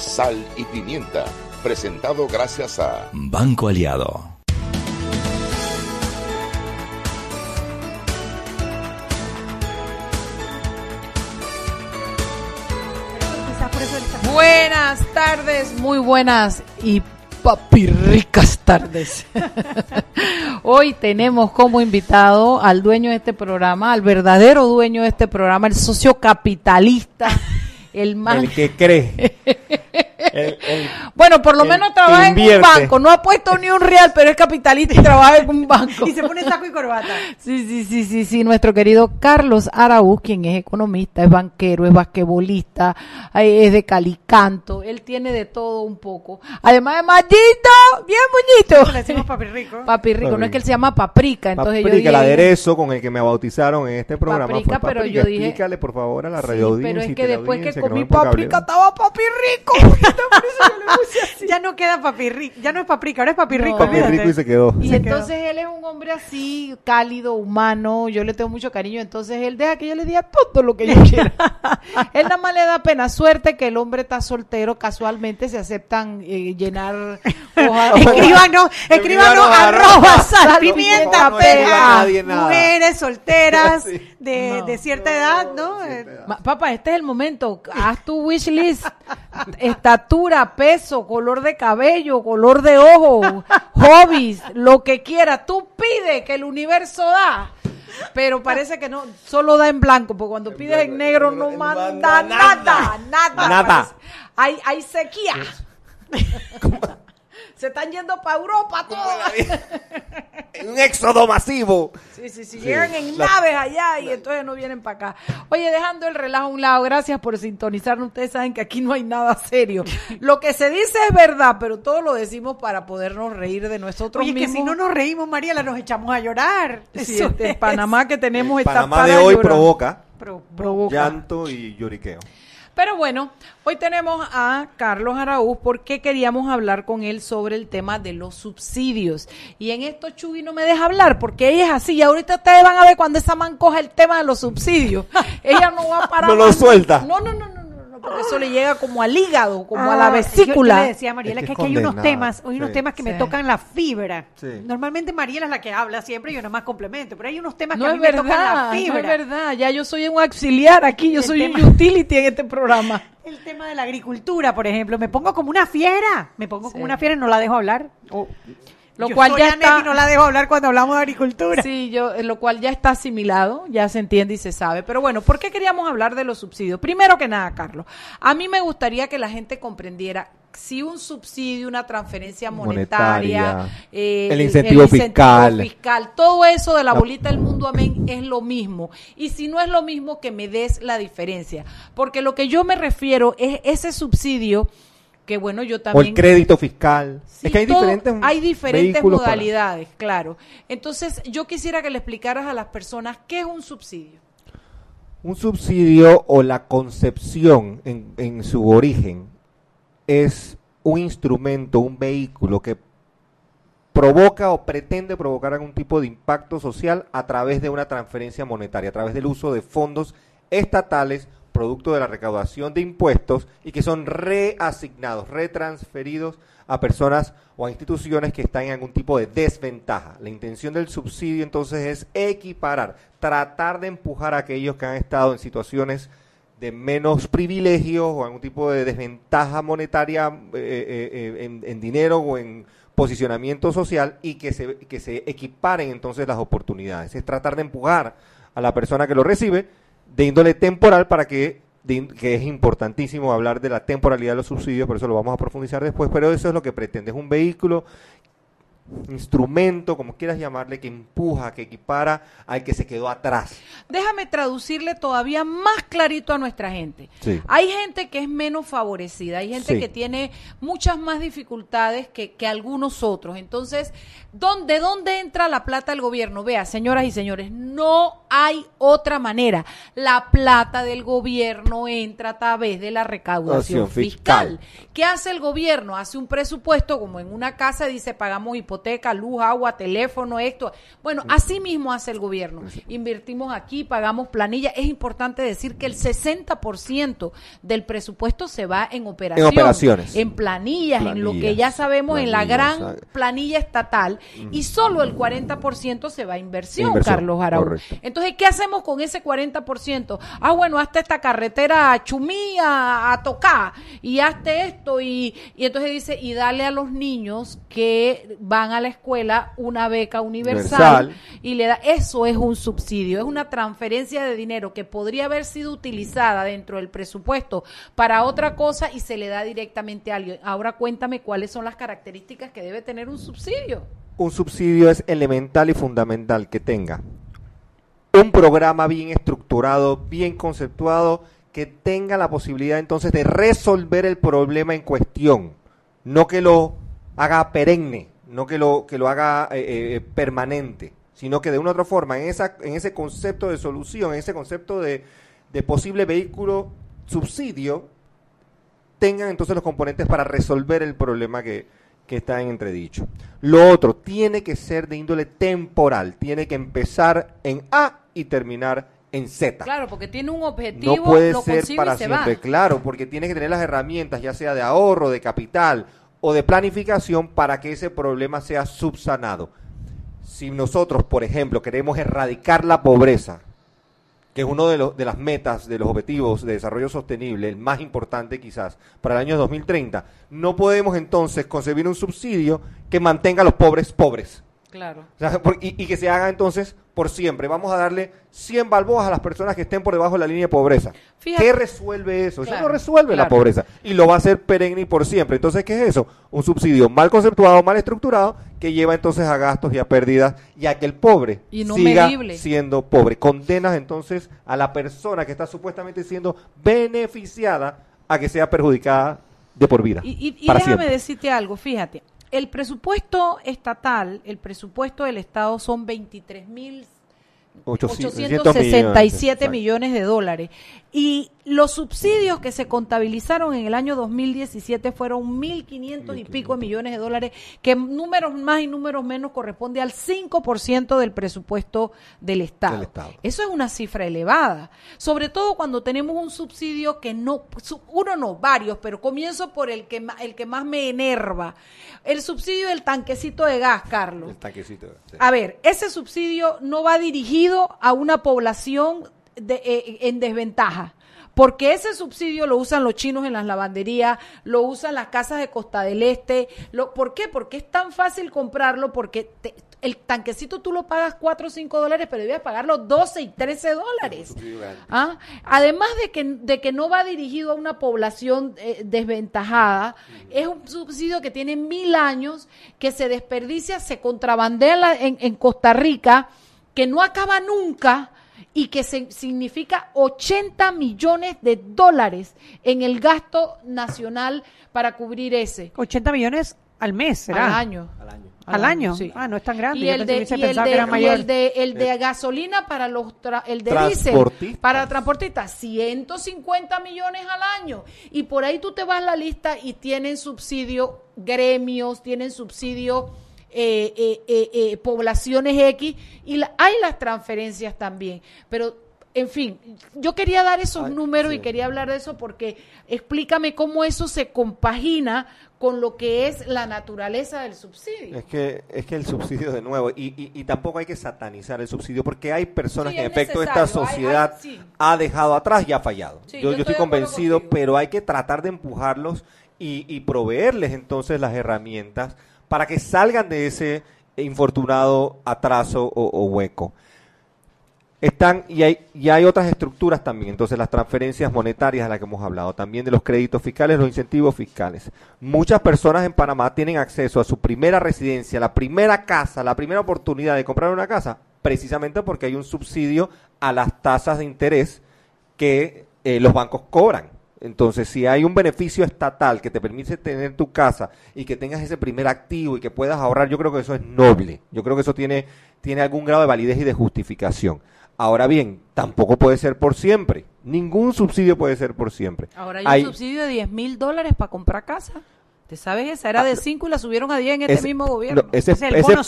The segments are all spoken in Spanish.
Sal y pimienta, presentado gracias a Banco Aliado. Buenas tardes, muy buenas y papirricas tardes. Hoy tenemos como invitado al dueño de este programa, al verdadero dueño de este programa, el socio capitalista, el más... El que cree. bueno, por lo el menos trabaja en un banco, no ha puesto ni un real, pero es capitalista y trabaja en un banco. Y se pone saco y corbata. Sí, sí, sí, sí, sí, nuestro querido Carlos Araúz, quien es economista, es banquero, es basquetbolista, es de calicanto, él tiene de todo un poco. Además de Mallito, bien Le muñito. decimos papi rico. Papi rico, no es que él se llama Paprika, entonces yo Paprika, dije, el aderezo con el que me bautizaron en este programa Paprika, fue pero yo dije- Explícale, por favor, a la radio pero es que después que comí no paprika estaba papi rico. Entonces, por eso yo le puse así. Ya no queda papi rico. Ya no es paprika, ahora es papi No. rico. Papi olvídate. rico y se quedó. Y Se entonces él es un hombre así, cálido, humano, yo le tengo mucho cariño, entonces él deja que yo le diga todo lo que yo quiera. él nada más le da pena, suerte que el hombre está soltero, casualmente se aceptan eh, llenar hojas. Escríbanos, escríbanos arroba arroba sal, pimienta, pimienta, no pega. escriba a nadie nada. Mujeres solteras Sí. De, No. de cierta edad, ¿no? Eh, Papá, este es el momento. Haz tu wish list. Estatura, peso, color de cabello, color de ojo, hobbies, lo que quieras. Tú pide que el universo da. Pero parece que no, solo da en blanco, porque cuando pides en negro no manda manda nada, nada. Nada. Parece- Hay, hay sequía. Se están yendo para Europa todas. Un éxodo masivo. Sí, sí, sí, llegan en La- naves allá y entonces no vienen para acá. Oye, dejando el relajo a un lado, gracias por sintonizarnos. Ustedes saben que aquí no hay nada serio. Lo que se dice es verdad, pero todo lo decimos para podernos reír de nosotros Oye, que mismos. si no nos reímos, Mariela, nos echamos a llorar. Sí, Eso este, es. Panamá que tenemos está Panamá para de hoy Provoca. llanto y lloriqueo. Pero bueno, hoy tenemos a Carlos Araúz porque queríamos hablar con él sobre el tema de los subsidios. Y en esto Chugui no me deja hablar porque ella es así. Y ahorita ustedes van a ver cuando esa man coja el tema de los subsidios. ella no va a parar. No lo suelta. No, no, no, porque eso le llega como al hígado, como a Ah, la yo- vesícula. Yo, le decía a Mariela Es que, que aquí hay unos temas, hay unos sí. temas que me tocan la fibra. Sí. Normalmente Mariela es la que habla siempre y yo nomás complemento, pero hay unos temas no que a mí me tocan la verdad, no fibra. es verdad. Ya yo soy un auxiliar aquí, yo El soy tema- un utility en este programa. El tema de la agricultura, por ejemplo, me pongo como una fiera, me pongo Sí. como una fiera y no la dejo hablar. O- Lo yo cual soy ya está- y no la dejo hablar cuando hablamos de agricultura. Sí, yo, eh, lo cual ya está asimilado, ya se entiende y se sabe. Pero bueno, ¿por qué queríamos hablar de los subsidios? Primero que nada, Carlos, a mí me gustaría que la gente comprendiera si un subsidio, una transferencia monetaria, Monetaria, eh, el incentivo fiscal. fiscal, todo eso de la bolita del mundo, amén, es lo mismo. Y si no es lo mismo, que me des la diferencia. Porque lo que yo me refiero es ese subsidio que bueno, yo O también... el crédito fiscal. Sí, es que hay todo- diferentes hay diferentes para- modalidades, claro. Entonces, yo quisiera que le explicaras a las personas qué es un subsidio. Un subsidio o la concepción en, en su origen es un instrumento, un vehículo que provoca o pretende provocar algún tipo de impacto social a través de una transferencia monetaria, a través del uso de fondos estatales producto de la recaudación de impuestos y que son reasignados, retransferidos a personas o a instituciones que están en algún tipo de desventaja. La intención del subsidio entonces es equiparar, tratar de empujar a aquellos que han estado en situaciones de menos privilegios o algún tipo de desventaja monetaria eh, eh, eh, en, en dinero o en posicionamiento social y que se, que se equiparen entonces las oportunidades. Es tratar de empujar a la persona que lo recibe de índole temporal para que, que es importantísimo hablar de la temporalidad de los subsidios, por eso lo vamos a profundizar después, pero eso es lo que pretende, es un vehículo instrumento, como quieras llamarle, que empuja, que equipara al que se quedó atrás. Déjame traducirle todavía más clarito a nuestra gente. Sí. Hay gente que es menos favorecida, hay gente Sí. que tiene muchas más dificultades que, que algunos otros. Entonces, ¿dónde, ¿de dónde entra la plata del gobierno? Vea, señoras y señores, no hay otra manera. La plata del gobierno entra a través de la recaudación Recaudación fiscal. fiscal. ¿Qué hace el gobierno? Hace un presupuesto como en una casa dice pagamos hipoteca, luz, agua, teléfono, esto. Bueno, así mismo hace el gobierno. Invertimos aquí, pagamos planilla. Es importante decir que el 60% del presupuesto se va en operación, operaciones. en planillas, en lo que ya sabemos en la gran planilla estatal y solo el 40% se va a inversión, Inversión, Carlos Araújo. correcto. Entonces, ¿qué hacemos con ese 40%? Ah, bueno, hazte esta carretera a Chumí, a, a Tocá, y hazte esto, y, y entonces dice, y dale a los niños que van a la escuela una beca universal, Universal. y le da, eso es un subsidio, es una transferencia de dinero que podría haber sido utilizada dentro del presupuesto para otra cosa y se le da directamente a alguien. Ahora cuéntame cuáles son las características que debe tener un subsidio. Un subsidio es elemental y fundamental que tenga un programa bien estructurado, bien conceptuado, que tenga la posibilidad entonces de resolver el problema en cuestión, no que lo haga perenne, no que lo que lo haga eh, eh, permanente, sino que de una u otra forma en esa en ese concepto de solución, en ese concepto de, de posible vehículo subsidio, tengan entonces los componentes para resolver el problema que, que está en entredicho. Lo otro, tiene que ser de índole temporal, tiene que empezar en A y terminar en Z. Claro, porque tiene un objetivo, No puede lo ser para se siempre, va. claro, porque tiene que tener las herramientas, ya sea de ahorro, de capital o de planificación, para que ese problema sea subsanado. Si nosotros, por ejemplo, queremos erradicar la pobreza, que es uno de, los, de las metas, de los objetivos de desarrollo sostenible, el más importante quizás, para el año 2030, no podemos entonces concebir un subsidio que mantenga a los pobres pobres. Claro. O sea, por- y, y que se haga entonces por siempre. Vamos a darle 100 balboas a las personas que estén por debajo de la línea de pobreza. Fíjate. ¿Qué resuelve eso? eso no resuelve la pobreza. Y lo va a hacer perenne y por siempre. Entonces, ¿qué es eso? Un subsidio mal conceptuado, mal estructurado, que lleva entonces a gastos y a pérdidas y a que el pobre siga siendo pobre. Condenas entonces a la persona que está supuestamente siendo beneficiada a que sea perjudicada de por vida. Y, y- y para déjame siempre. decirte algo, fíjate, el presupuesto estatal, el presupuesto del Estado son 23 mil 867 Exacto. millones de dólares. Y los subsidios que se contabilizaron en el año 2017 fueron 1.500 y pico de millones de dólares, que números más y números menos corresponde al 5% del presupuesto del Estado. Del Estado. Eso es una cifra elevada, sobre todo cuando tenemos un subsidio que no, uno no, varios, pero comienzo por el que, el que más me enerva. El subsidio del tanquecito de gas, Carlos. El tanquecito. sí. A ver, ese subsidio no va dirigido a una población de- eh, en desventaja. Porque ese subsidio lo usan los chinos en las lavanderías, lo usan las casas de Costa del Este. Lo, ¿Por qué? Porque es tan fácil comprarlo porque te- el tanquecito tú lo pagas 4 o 5 dólares, pero debías pagarlo 12 y 13 dólares. ¿Ah? Además de que, de que no va dirigido a una población eh, desventajada, es un subsidio que tiene mil años, que se desperdicia, se contrabandea en Costa Rica, que no acaba nunca y que se- significa 80 millones de dólares en el gasto nacional para cubrir ese 80 millones al mes, ¿será? al año. ¿Al año? sí. Ah, no es tan grande. Y el de, y el que de- y el de, el de gasolina para los tra- el de diésel Transportistas. para transportistas 150 millones al año y por ahí tú te vas a la lista y tienen subsidio gremios tienen subsidio eh, eh, eh, eh, poblaciones X y la- hay las transferencias también pero en fin, yo quería dar esos Ay, números sí. y quería hablar de eso porque explícame cómo eso se compagina con lo que es la naturaleza del subsidio. Es que, es que el subsidio de nuevo, y, y, y tampoco hay que satanizar el subsidio, porque hay personas Sí, que en efecto esta necesario, hay- sociedad hay- sí. ha dejado atrás y ha fallado. Sí, yo, yo yo estoy convencido, pero hay que tratar de empujarlos y, y proveerles entonces las herramientas para que salgan de ese infortunado atraso o, hueco. Están, y hay, y hay otras estructuras también, entonces las transferencias monetarias de las que hemos hablado, también de los créditos fiscales, los incentivos fiscales. Muchas personas en Panamá tienen acceso a su primera residencia, la primera casa, la primera oportunidad de comprar una casa, precisamente porque hay un subsidio a las tasas de interés que eh, los bancos cobran. Entonces, si hay un beneficio estatal que te permite tener tu casa y que tengas ese primer activo y que puedas ahorrar, yo creo que eso es noble. Yo creo que eso tiene, tiene algún grado de validez y de justificación. Ahora bien, tampoco puede ser por siempre. Ningún subsidio puede ser por siempre. Ahora hay, un subsidio de 10 mil dólares para comprar casa. ¿Te sabes esa? Era de 5 y la subieron a 10 en este mismo gobierno. ese es el bono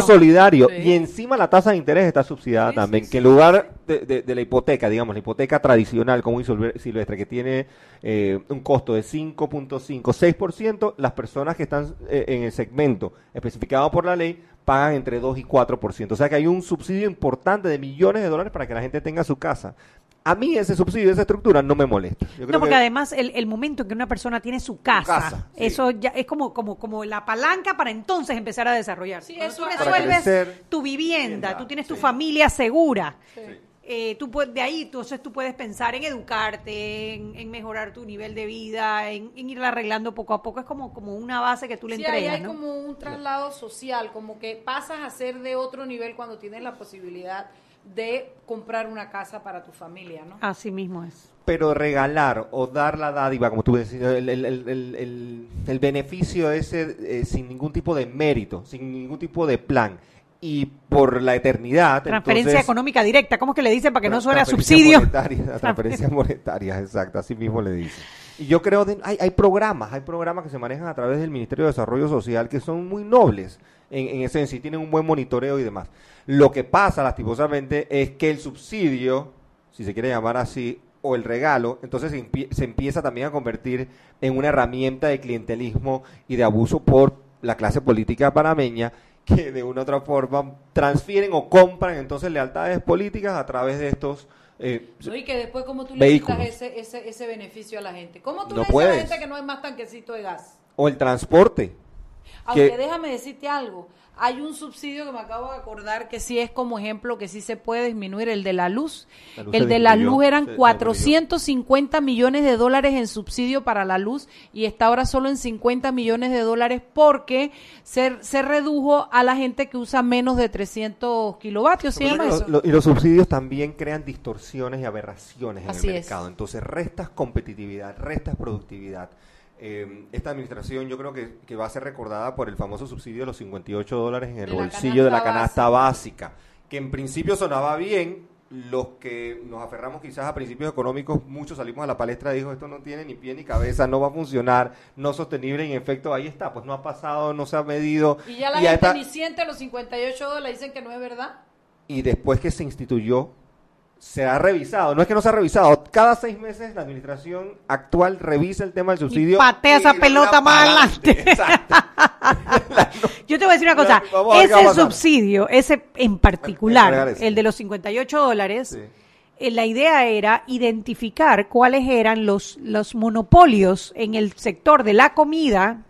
solidario. Y encima la tasa de interés está subsidiada también. que en lugar de, la hipoteca, digamos, la hipoteca tradicional como un silvestre, que tiene eh, un costo de 5.5, 6%, las personas que están eh, en el segmento especificado por la ley pagan entre 2 y 4%. O sea que hay un subsidio importante de millones de dólares para que la gente tenga su casa a mí ese subsidio, esa estructura no me molesta. no, porque además el, momento en que una persona tiene su casa, eso ya es como, como, como la palanca para entonces empezar a desarrollar. Sí, eso tú resuelves tu vivienda, tú tienes tu familia segura. Eh, tú puedes, de ahí entonces tú puedes pensar en educarte, en, mejorar tu nivel de vida, en, ir arreglando poco a poco. Es como, como una base que tú le sí, entregas. hay como un traslado social, como que pasas a ser de otro nivel cuando tienes la posibilidad de comprar una casa para tu familia, ¿no? Así mismo es. Pero regalar o dar la dádiva, como tú decías, el, el, el, el beneficio ese eh, sin ningún tipo de mérito, sin ningún tipo de plan y por la eternidad. Transferencia económica directa, ¿cómo es que le dicen para que no suene a subsidio? Monetaria, transferencias monetarias, exacto, así mismo le dicen. Y yo creo, que hay, hay programas, hay programas que se manejan a través del Ministerio de Desarrollo Social que son muy nobles en, en esencia y tienen un buen monitoreo y demás. Lo que pasa, lastimosamente, es que el subsidio, si se quiere llamar así, o el regalo, entonces se, empieza también a convertir en una herramienta de clientelismo y de abuso por la clase política panameña que de una u otra forma transfieren o compran entonces lealtades políticas a través de estos eh, y que después cómo tú le quitas ese, ese, ese, beneficio a la gente. ¿Cómo tú le dices a la gente que no hay más tanquecito de gas? O el transporte. Aunque déjame decirte algo, hay un subsidio que me acabo de acordar que sí es como ejemplo que sí se puede disminuir, el de la luz. el de la luz eran 450 millones de dólares en subsidio para la luz y está ahora solo en 50 millones de dólares porque se, se redujo a la gente que usa menos de 300 kilovatios. y los subsidios también crean distorsiones y aberraciones en el mercado. Entonces restas competitividad, restas productividad. Eh, esta administración yo creo que, va a ser recordada por el famoso subsidio de los 58 dólares en el bolsillo de la canasta básica. que en principio sonaba bien, los que nos aferramos quizás a principios económicos, muchos salimos a la palestra y dijo esto no tiene ni pie ni cabeza, no va a funcionar, no sostenible, y en efecto ahí está, pues no ha pasado, no se ha medido. Y ya la gente ni siente los 58 dólares, dicen que no es verdad. Y después que se instituyó se ha revisado, no es que no se ha revisado, cada seis meses la administración actual revisa el tema del subsidio. Y patea esa pelota más adelante. Yo te voy a decir una cosa, ese subsidio, ese en particular, el de los 58 dólares, eh, la idea era identificar cuáles eran los, los monopolios en el sector de la comida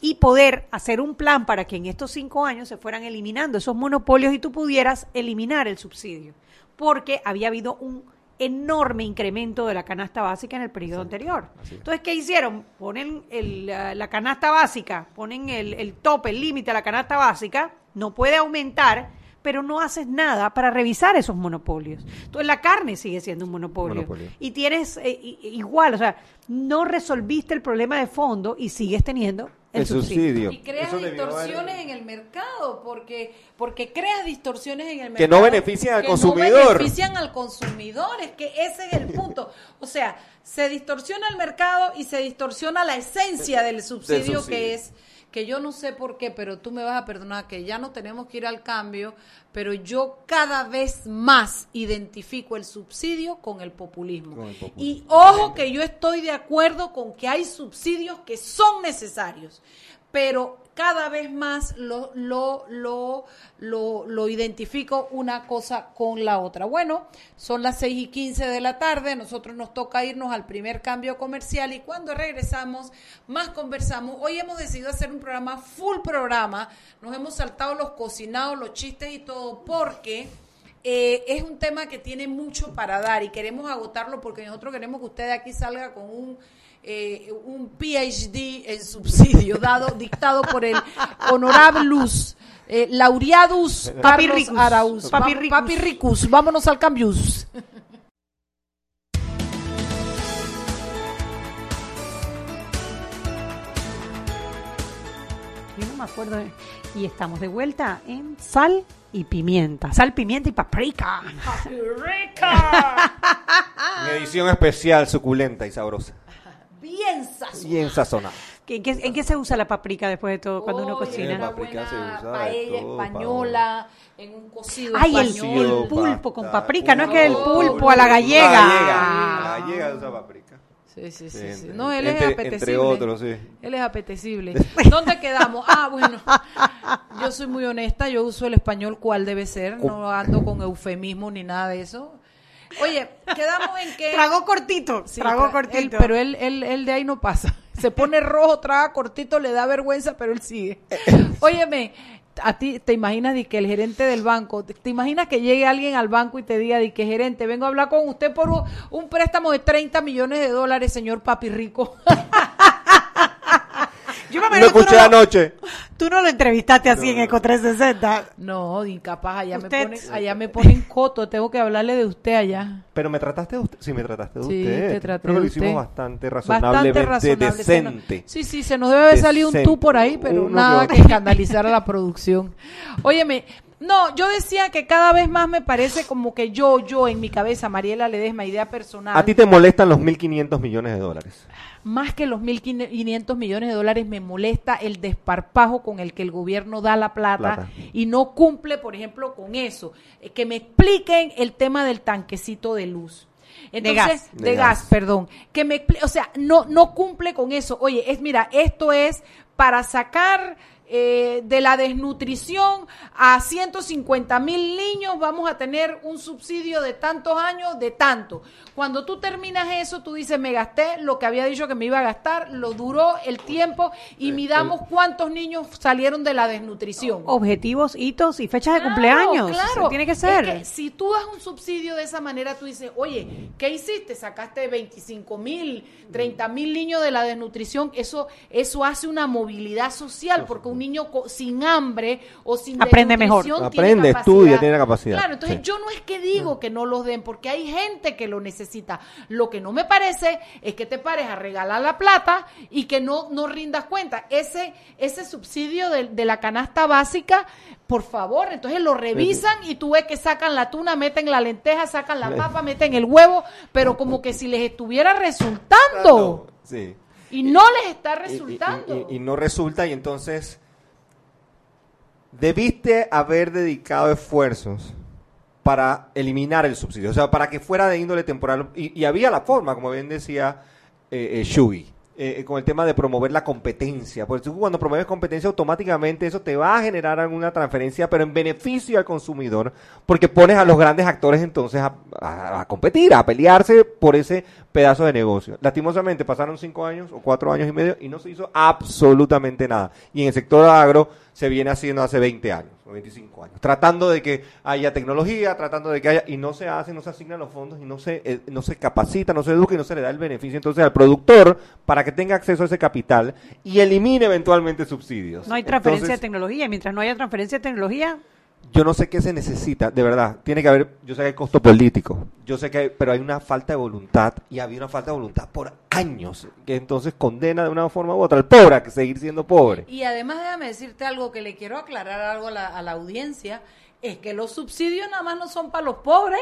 y poder hacer un plan para que en estos cinco años se fueran eliminando esos monopolios y tú pudieras eliminar el subsidio porque había habido un enorme incremento de la canasta básica en el periodo anterior. Entonces, ¿qué hicieron? Ponen la, canasta básica, ponen el, tope, el límite a la canasta básica, no puede aumentar, pero no haces nada para revisar esos monopolios. Entonces, la carne sigue siendo un monopolio. Y tienes eh, igual, o sea, no resolviste el problema de fondo y sigues teniendo el, subsidio. Y creas distorsiones en el mercado, porque, porque creas distorsiones en el mercado. Que no benefician al consumidor. No benefician al consumidor, es que ese es el punto. O sea, se distorsiona el mercado y se distorsiona la esencia del subsidio. que es que yo no sé por qué, pero tú me vas a perdonar que ya no tenemos que ir al cambio, pero yo cada vez más identifico el subsidio con el populismo. Y ojo que yo estoy de acuerdo con que hay subsidios que son necesarios, pero cada vez más lo, lo, lo, lo, identifico una cosa con la otra. Bueno, son las 6 y 15 de la tarde, nosotros nos toca irnos al primer cambio comercial y cuando regresamos más conversamos. Hoy hemos decidido hacer un programa full programa, nos hemos saltado los cocinados, los chistes y todo porque eh, es un tema que tiene mucho para dar y queremos agotarlo porque nosotros queremos que usted aquí salga con un eh, un PhD en subsidio dado dictado por el honorablus eh, laureadus Papi Carlos Ricus. Arauz. Papi Vam- Ricus. Papi Ricus. Vámonos al cambius. Yo no me acuerdo. de- Y estamos de vuelta en sal y pimienta. Sal, pimienta y paprika. Una edición especial, suculenta y sabrosa. Bien sazonado. Bien sazonada. ¿En qué, en qué se usa la paprika después de todo cuando uno cocina? Una Paprika se usa paella todo, española, en un cocido Ay, español. el pulpo con paprika, no es que el pulpo. a la gallega. La gallega. La gallega usa paprika. Sí, sí, sí, Sí, sí. entre- No, él es apetecible. entre otros, sí. Él es apetecible. ¿Dónde quedamos? Ah, bueno. Yo soy muy honesta, yo uso el español cual debe ser, no ando con eufemismo ni nada de eso. Oye, quedamos en que Tragó cortito, Sí, tragó tra- cortito. él- pero él, él, él de ahí no pasa. Se pone rojo, traga cortito, le da vergüenza, pero él sigue. Óyeme, a ti te imaginas de que el gerente del banco, te, te imaginas que llegue alguien al banco y te diga de que gerente, vengo a hablar con usted por un, un préstamo de 30 millones de dólares, señor papi rico. Yo me Lo escuché no, lo- anoche. tú no lo entrevistaste así en Eco 360. No, incapaz, allá me ponen, allá me ponen coto, tengo que hablarle de usted allá. Pero me trataste de usted. Sí, me trataste de Sí, usted. te traté Creo que lo hicimos usted. bastante Bastante razonablemente razonable. Se nos- decente. sí, sí, se nos debe haber salido un tú por ahí, pero Uno nada que que escandalizar a la producción. Óyeme, no, yo decía que cada vez más me parece como que yo, yo en mi cabeza, Mariela Ledesma, idea personal, A ti te molestan los 1.500 millones de dólares. más que los 1.500 millones de dólares, me molesta el desparpajo con el que el gobierno da la plata, Plata. y no cumple, por ejemplo, con eso. Eh, Que me expliquen el tema del tanquecito de luz. Entonces, gas. de, De gas, gas. perdón. Que me, expli- o sea, no, no cumple con eso. Oye, es, mira, esto es para sacar eh, de la desnutrición a 150 mil niños, vamos a tener un subsidio de tantos años, de tanto. Cuando tú terminas eso, tú dices, me gasté lo que había dicho que me iba a gastar, lo duró el tiempo y midamos cuántos niños salieron de la desnutrición. Objetivos, hitos y fechas de Claro, cumpleaños. Claro, Tiene que ser. Es que si tú das un subsidio de esa manera, tú dices, oye, ¿qué hiciste? Sacaste 25 mil, 30 mil niños de la desnutrición. Eso, eso hace una movilidad social, porque un niño co- sin hambre o sin Aprende mejor. tiene Aprende, capacidad. estudia, tiene capacidad. Claro, entonces Sí. yo no es que digo que no los den, porque hay gente que lo necesita. Lo que no me parece es que te pares a regalar la plata y que no, no rindas cuenta. Ese, ese subsidio de, de la canasta básica, por favor, entonces lo revisan y tú ves que sacan la tuna, meten la lenteja, sacan la papa, meten el huevo, pero como que si les estuviera resultando. Sí. Y no les está Y- y- resultando. Y, y no resulta, y entonces debiste haber dedicado esfuerzos para eliminar el subsidio, o sea, para que fuera de índole temporal. Y, y había la forma, como bien decía eh, eh, Shugi, eh, eh, con el tema de promover la competencia. Porque tú cuando promueves competencia, automáticamente eso te va a generar alguna transferencia, pero en beneficio al consumidor, porque pones a los grandes actores entonces a, a- competir, a pelearse por ese pedazo de negocio. Lastimosamente pasaron cinco años o cuatro años y medio y no se hizo absolutamente nada. Y en el sector agro se viene haciendo hace 20 años o 25 años, tratando de que haya tecnología, tratando de que haya, y no se hace, no se asignan los fondos y no se, eh, no se capacita, no se educa y no se le da el beneficio entonces al productor para que tenga acceso a ese capital y elimine eventualmente subsidios. No hay transferencia Entonces, de tecnología. Mientras no haya transferencia de tecnología, yo no sé qué se necesita, de verdad. Tiene que haber, yo sé que hay costo político, yo sé que hay, pero hay una falta de voluntad y había una falta de voluntad por años, que entonces condena de una forma u otra al pobre a seguir siendo pobre. Y además déjame decirte algo que le quiero aclarar algo a la, a la audiencia, es que los subsidios nada más no son para los pobres.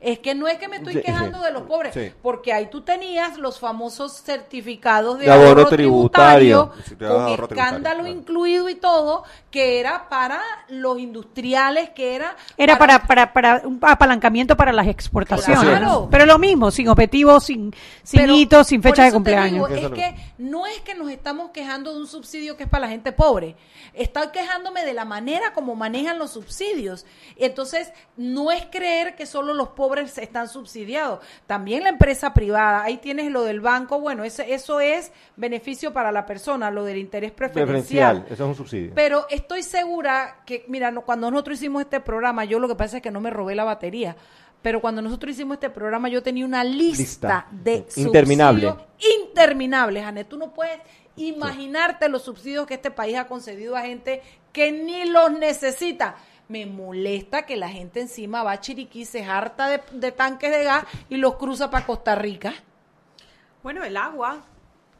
Es que no es que me estoy Sí, quejando sí, de los pobres, sí. porque ahí tú tenías los famosos certificados de, De ahorro ahorro tributario. ahorro con tributario, escándalo claro. incluido y todo, que era para los industriales, que era era para, para, para un apalancamiento para las exportaciones. Claro. Pero lo mismo, sin objetivos, sin, sin Pero hitos, sin fecha de cumpleaños. digo, es que no es que nos estamos quejando de un subsidio que es para la gente pobre. Estoy quejándome de la manera como manejan los subsidios. Entonces, no es creer que solo los pobres pobres están subsidiados. También la empresa privada, ahí tienes lo del banco, bueno, ese, eso es beneficio para la persona, lo del interés preferencial. eso es un subsidio. Pero estoy segura que, mira, cuando nosotros hicimos este programa, yo lo que pasa es que no me robé la batería pero cuando nosotros hicimos este programa yo tenía una lista, de interminable. interminables, Janet. Tú no puedes imaginarte los subsidios que este país ha concedido a gente que ni los necesita. Me molesta que la gente encima va a Chiriquí, se harta de, de tanques de gas y los cruza para Costa Rica. Bueno, el agua.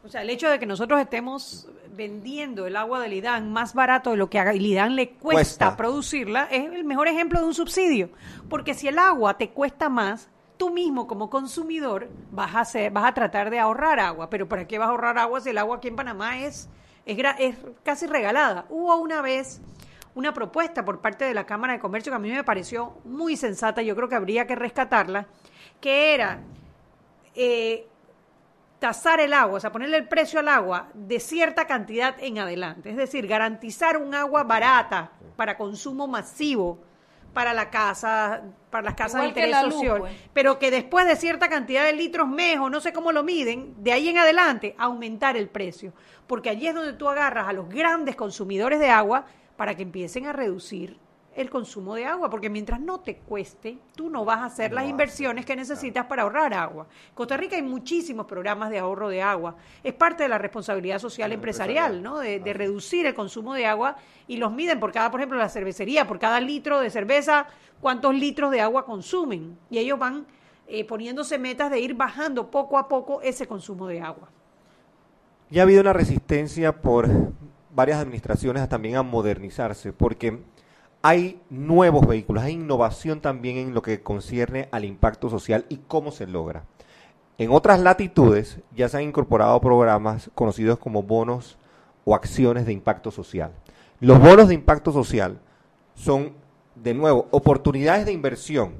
O sea, el hecho de que nosotros estemos vendiendo el agua del IDAN más barato de lo que a IDAN le cuesta, producirla es el mejor ejemplo de un subsidio. Porque si el agua te cuesta más, tú mismo como consumidor vas a, hacer, vas a tratar de ahorrar agua. Pero ¿para qué vas a ahorrar agua si el agua aquí en Panamá es, es, es casi regalada? Hubo una vez una propuesta por parte de la Cámara de Comercio que a mí me pareció muy sensata, yo creo que habría que rescatarla, que era eh, tasar el agua, o sea, ponerle el precio al agua de cierta cantidad en adelante. Es decir, garantizar un agua barata para consumo masivo para la casa, para las casas de interés social, pues. pero que después de cierta cantidad de litros mes o no sé cómo lo miden, de ahí en adelante aumentar el precio, porque allí es donde tú agarras a los grandes consumidores de agua para que empiecen a reducir el consumo de agua, porque mientras no te cueste, tú no vas a hacer las inversiones que necesitas para ahorrar agua. En Costa Rica hay muchísimos programas de ahorro de agua. Es parte de la responsabilidad social empresarial, ¿no? De, reducir el consumo de agua y los miden por cada, por ejemplo, la cervecería, por cada litro de cerveza, cuántos litros de agua consumen. Y ellos van eh, poniéndose metas de ir bajando poco a poco ese consumo de agua. Ya ha habido una resistencia por varias administraciones también a modernizarse, porque hay nuevos vehículos, hay innovación también en lo que concierne al impacto social y cómo se logra. En otras latitudes ya se han incorporado programas conocidos como bonos o acciones de impacto social. Los bonos de impacto social son, de nuevo, oportunidades de inversión.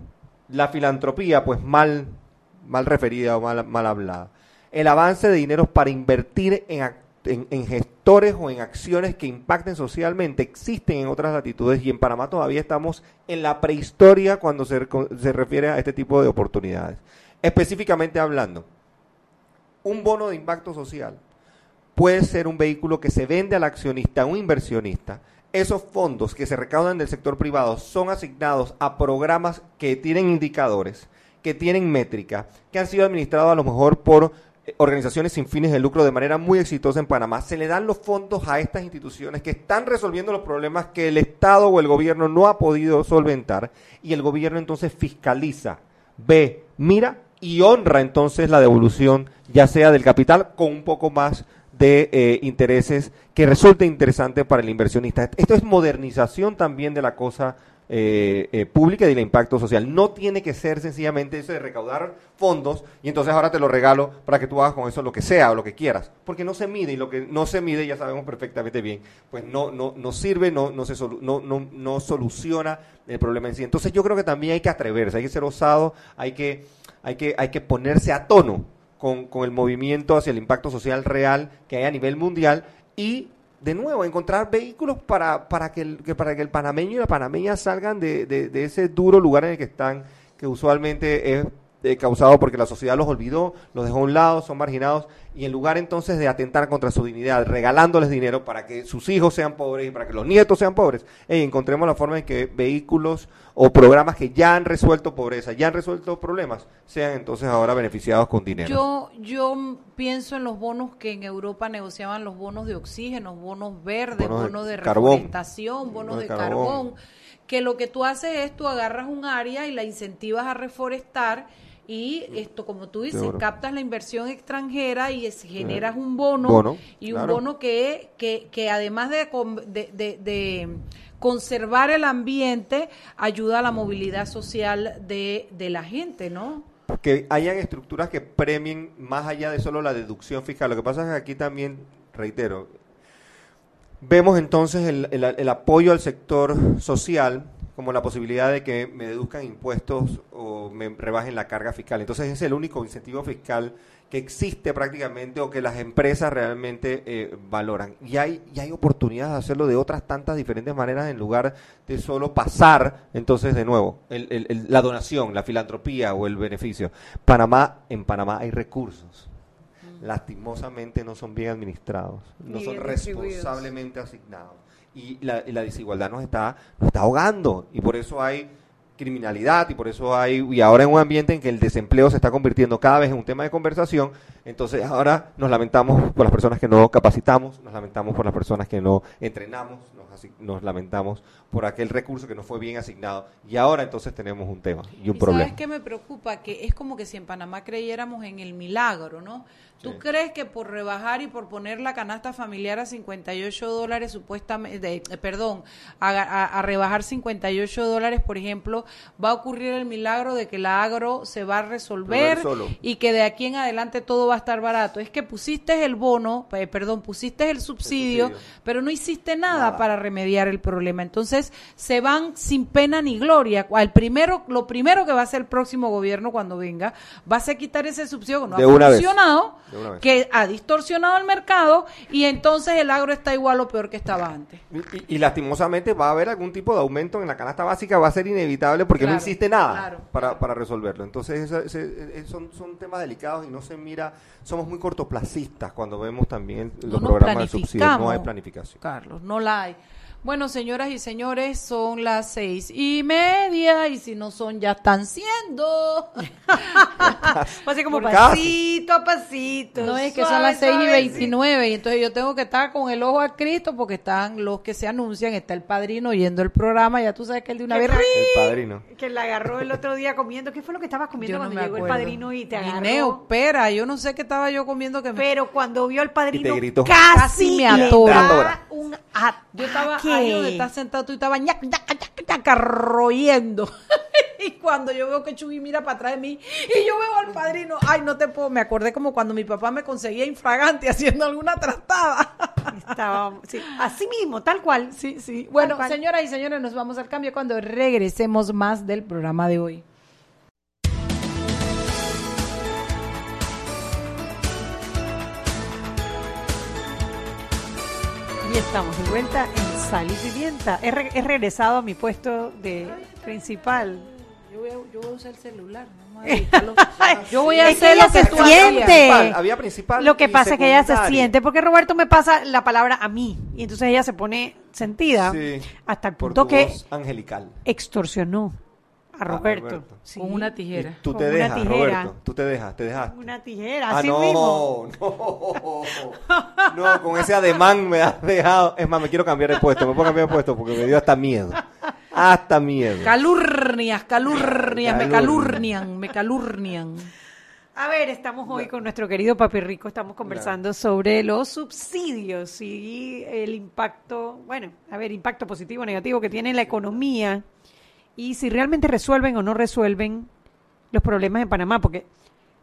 La filantropía, pues mal, mal referida o mal, mal hablada. El avance de dinero para invertir en en, gestores o en acciones que impacten socialmente existen en otras latitudes y en Panamá todavía estamos en la prehistoria cuando se, se refiere a este tipo de oportunidades. Específicamente hablando, un bono de impacto social puede ser un vehículo que se vende al accionista, a un inversionista. Esos fondos que se recaudan del sector privado son asignados a programas que tienen indicadores, que tienen métrica, que han sido administrados a lo mejor por organizaciones sin fines de lucro de manera muy exitosa en Panamá. Se le dan los fondos a estas instituciones que están resolviendo los problemas que el Estado o el gobierno no ha podido solventar y el gobierno entonces fiscaliza, ve, mira y honra entonces la devolución ya sea del capital con un poco más de eh, intereses que resulte interesante para el inversionista. Esto es modernización también de la cosa eh, eh, pública y del impacto social. No tiene que ser sencillamente eso de recaudar fondos y entonces ahora te lo regalo para que tú hagas con eso lo que sea o lo que quieras, porque no se mide y lo que no se mide ya sabemos perfectamente bien, pues no no no sirve, no no se no, no, no soluciona el problema en sí. Entonces yo creo que también hay que atreverse, hay que ser osado, hay que hay que hay que ponerse a tono con, con el movimiento hacia el impacto social real que hay a nivel mundial y de nuevo, encontrar vehículos para, para, que, el, que, para que el panameño y la panameña salgan de, de, ese duro lugar en el que están, que usualmente es eh, causado porque la sociedad los olvidó, los dejó a un lado, son marginados, y en lugar entonces de atentar contra su dignidad, regalándoles dinero para que sus hijos sean pobres y para que los nietos sean pobres, encontremos la forma en que vehículos o programas que ya han resuelto pobreza, ya han resuelto problemas, sean entonces ahora beneficiados con dinero. Yo, yo pienso en los bonos que en Europa negociaban los bonos de oxígeno, bonos verdes, bonos, de, reforestación, bonos de, carbón, que lo que tú haces es tú agarras un área y la incentivas a reforestar y esto, como tú dices, captas la inversión extranjera y generas un bono, y un bono que, que, que además de, de, de, conservar el ambiente, ayuda a la movilidad social de, de la gente, ¿no? Que hayan estructuras que premien más allá de solo la deducción fiscal. Lo que pasa es que aquí también, reitero, vemos entonces el, el, el apoyo al sector social como la posibilidad de que me deduzcan impuestos o me rebajen la carga fiscal. Entonces es el único incentivo fiscal que existe prácticamente o que las empresas realmente eh, valoran. Y hay, y hay oportunidades de hacerlo de otras tantas diferentes maneras en lugar de solo pasar, entonces, de nuevo, la donación, la filantropía o el beneficio. Panamá, en Panamá hay recursos. Mm. Lastimosamente no son bien administrados, no son responsablemente asignados. Y la, y la desigualdad nos está, nos está ahogando. Y por eso hay criminalidad y por eso hay, y ahora en un ambiente en que el desempleo se está convirtiendo cada vez en un tema de conversación, entonces ahora nos lamentamos por las personas que no capacitamos, nos lamentamos por las personas que no entrenamos, nos, nos lamentamos por aquel recurso que no fue bien asignado y ahora entonces tenemos un tema y un problema. ¿Sabes qué me preocupa? Que es como que si en Panamá creyéramos en el milagro, ¿no? ¿Tú crees que por rebajar y por poner la canasta familiar a 58 dólares, supuestamente, eh, perdón, a, rebajar 58 dólares, por ejemplo, va a ocurrir el milagro de que la agro se va a resolver y que de aquí en adelante todo va a estar barato? Es que pusiste el bono, eh, perdón, pusiste el subsidio, pero no hiciste nada, para remediar el problema. Entonces, se van sin pena ni gloria. Al primero, lo primero que va a hacer el próximo gobierno cuando venga, va a ser quitar ese subsidio que no ha funcionado que ha distorsionado el mercado y entonces el agro está igual o peor que estaba antes. Y, lastimosamente va a haber algún tipo de aumento en la canasta básica, va a ser inevitable porque no existe nada para, para, resolverlo. Entonces son, son temas delicados y no se mira, somos muy cortoplacistas cuando vemos también los programas de subsidio, no hay planificación. Carlos, no la hay. Bueno, señoras y señores, son las seis y media y si no son, ya están siendo. Así como pasito a pasito. No, es que son las seis y veintinueve y entonces yo tengo que estar con el ojo a Cristo porque están los que se anuncian, está el padrino oyendo el programa, ya tú sabes que el de una vez... El padrino. Que la agarró el otro día comiendo. ¿Qué fue lo que estabas comiendo cuando llegó el padrino y te agarró? Guineo, pera, yo no sé qué estaba yo comiendo que Pero cuando vio al padrino, casi, me atora. Un yo estaba ahí donde estás sentado, tú estabas ñac, royendo. y cuando yo veo que Chuy mira para atrás de mí y yo veo al padrino, ay, no te puedo, me acordé como cuando mi papá me conseguía infragante haciendo alguna trastada. Estaba, sí, así mismo, tal cual. Sí, sí. Bueno, señoras y señores, nos vamos al cambio cuando regresemos más del programa de hoy. Y estamos de vuelta en Sal y Pimienta. He, regresado a mi puesto de principal. Yo voy, a, usar el celular. yo voy a hacer lo que, se siente. Había principal. Lo que pasa es que ella se siente, porque Roberto me pasa la palabra a mí y entonces ella se pone sentida hasta el punto que angelical extorsionó a Roberto. Con una tijera. tú te dejas, Roberto. Tú te dejas, te dejas. Una tijera, ah, así no, mismo. No, no, con ese ademán me has dejado. Es más, me quiero cambiar de puesto. Me puedo cambiar de puesto porque me dio hasta miedo. Hasta miedo. Calurnias, calurnias, me calurnian, me calurnian. A ver, estamos hoy con nuestro querido Papi Rico, estamos conversando sobre los subsidios y el impacto, bueno, a ver, impacto positivo o negativo que tiene la economía y si realmente resuelven o no resuelven los problemas en Panamá, porque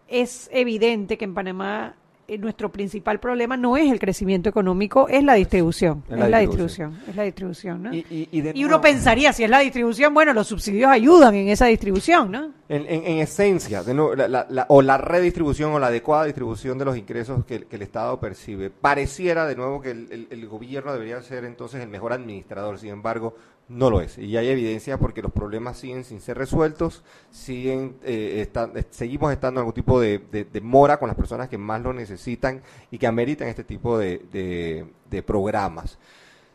es evidente que en Panamá eh, nuestro principal problema no es el crecimiento económico, es la distribución. Es, la, distribución. es la distribución, ¿no? Y, uno pensaría, si es la distribución, bueno, los subsidios ayudan en esa distribución, ¿no? En, esencia, de la, o la redistribución o la adecuada distribución de los ingresos que, el Estado percibe. Pareciera, de nuevo, que el, el gobierno debería ser entonces el mejor administrador, sin embargo, no lo es. Y hay evidencia porque los problemas siguen sin ser resueltos, siguen eh, eh, seguimos estando en algún tipo de, mora con las personas que más lo necesitan y que ameritan este tipo de, programas.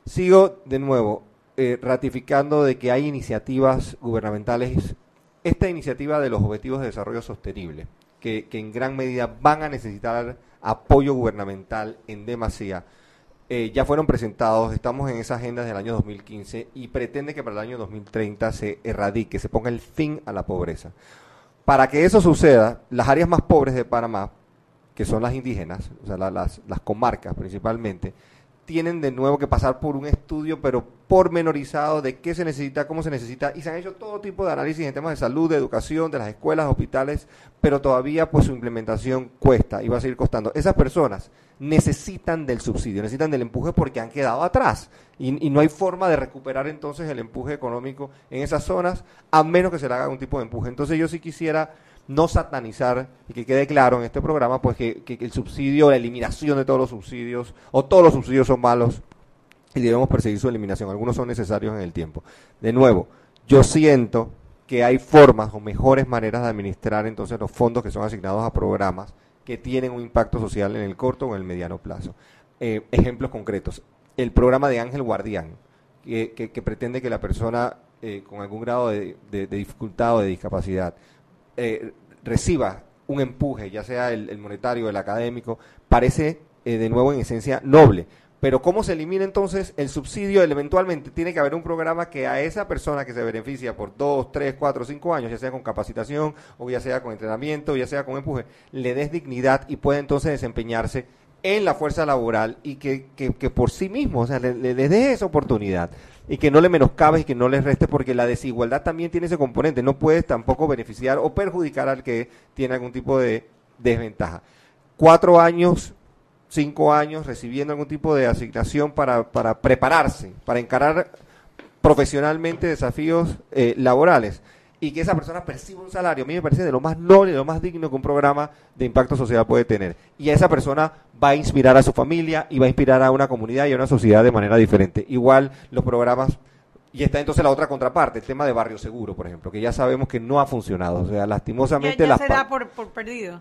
Sigo de nuevo eh, ratificando de que hay iniciativas gubernamentales, esta iniciativa de los Objetivos de Desarrollo Sostenible, que, que en gran medida van a necesitar apoyo gubernamental en demasía eh, ya fueron presentados, estamos en esa agenda del año 2015 y pretende que para el año 2030 se erradique, se ponga el fin a la pobreza. Para que eso suceda, las áreas más pobres de Panamá, que son las indígenas, o sea, las, las comarcas principalmente, tienen de nuevo que pasar por un estudio, pero pormenorizado de qué se necesita, cómo se necesita, y se han hecho todo tipo de análisis en temas de salud, de educación, de las escuelas, hospitales, pero todavía pues su implementación cuesta y va a seguir costando. Esas personas necesitan del subsidio, necesitan del empuje porque han quedado atrás y, no hay forma de recuperar entonces el empuje económico en esas zonas, a menos que se le haga algún tipo de empuje. Entonces yo sí quisiera no satanizar y que quede claro en este programa pues que, el subsidio, la eliminación de todos los subsidios o todos los subsidios son malos y debemos perseguir su eliminación. Algunos son necesarios en el tiempo. De nuevo, yo siento que hay formas o mejores maneras de administrar entonces los fondos que son asignados a programas que tienen un impacto social en el corto o en el mediano plazo. Eh, ejemplos concretos. El programa de Ángel Guardián, que, pretende que la persona eh, con algún grado de, dificultad o de discapacidad eh, reciba un empuje, ya sea el, monetario, el académico, parece de nuevo en esencia noble. Pero ¿cómo se elimina entonces el subsidio? Eventualmente tiene que haber un programa que a esa persona que se beneficia por dos, tres, cuatro, cinco años, ya sea con capacitación o ya sea con entrenamiento, ya sea con empuje, le des dignidad y pueda entonces desempeñarse en la fuerza laboral y que, que, por sí mismo, o sea, le, le, dé esa oportunidad y que no le menoscabes y que no le reste porque la desigualdad también tiene ese componente. No puedes tampoco beneficiar o perjudicar al que tiene algún tipo de desventaja. Cuatro años, cinco años recibiendo algún tipo de asignación para, para prepararse, para encarar profesionalmente desafíos eh, laborales y que esa persona perciba un salario, a mí me parece de lo más noble, de lo más digno que un programa de impacto social puede tener. Y a esa persona va a inspirar a su familia y va a inspirar a una comunidad y a una sociedad de manera diferente. Igual los programas y está entonces la otra contraparte, el tema de barrio seguro, por ejemplo, que ya sabemos que no ha funcionado. O sea, lastimosamente... Ya, se da por, perdido.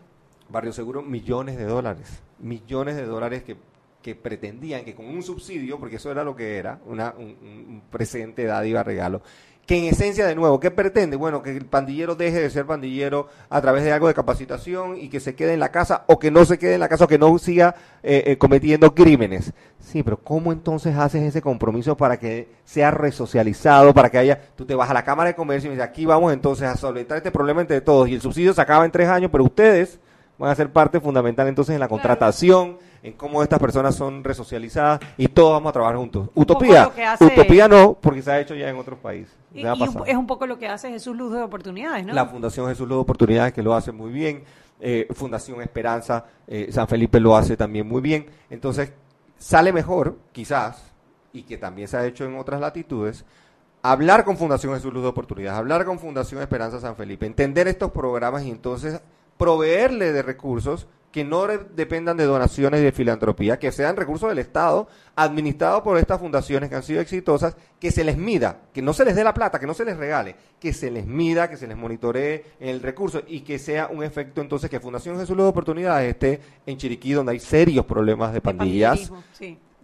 Barrio seguro, millones de dólares. Millones de dólares que, que pretendían que con un subsidio, porque eso era lo que era, una, un, un presente, dádiva, regalo, que en esencia, de nuevo, ¿qué pretende? Bueno, que el pandillero deje de ser pandillero a través de algo de capacitación y que se quede en la casa o que no se quede en la casa o que no siga eh, eh, cometiendo crímenes. Sí, pero ¿cómo entonces haces ese compromiso para que sea resocializado, para que haya, tú te vas a la Cámara de Comercio y dices, aquí vamos entonces a solventar este problema entre todos y el subsidio se acaba en tres años, pero ustedes van a ser parte fundamental entonces en la contratación en cómo estas personas son resocializadas y todos vamos a trabajar juntos. Utopía, utopía no, porque se ha hecho ya en otros países. Y, es un poco lo que hace Jesús Luz de Oportunidades, ¿no? La Fundación Jesús Luz de Oportunidades que lo hace muy bien, eh, Fundación Esperanza, eh, San Felipe lo hace también muy bien. Entonces, sale mejor, quizás, y que también se ha hecho en otras latitudes, hablar con Fundación Jesús Luz de Oportunidades, hablar con Fundación Esperanza San Felipe, entender estos programas y entonces proveerle de recursos que no dependan de donaciones y de filantropía, que sean recursos del Estado administrados por estas fundaciones que han sido exitosas, que se les mida, que no se les dé la plata, que no se les regale, que se les mida, que se les monitoree el recurso y que sea un efecto entonces que Fundación Jesús de Oportunidades esté en Chiriquí, donde hay serios problemas de pandillas,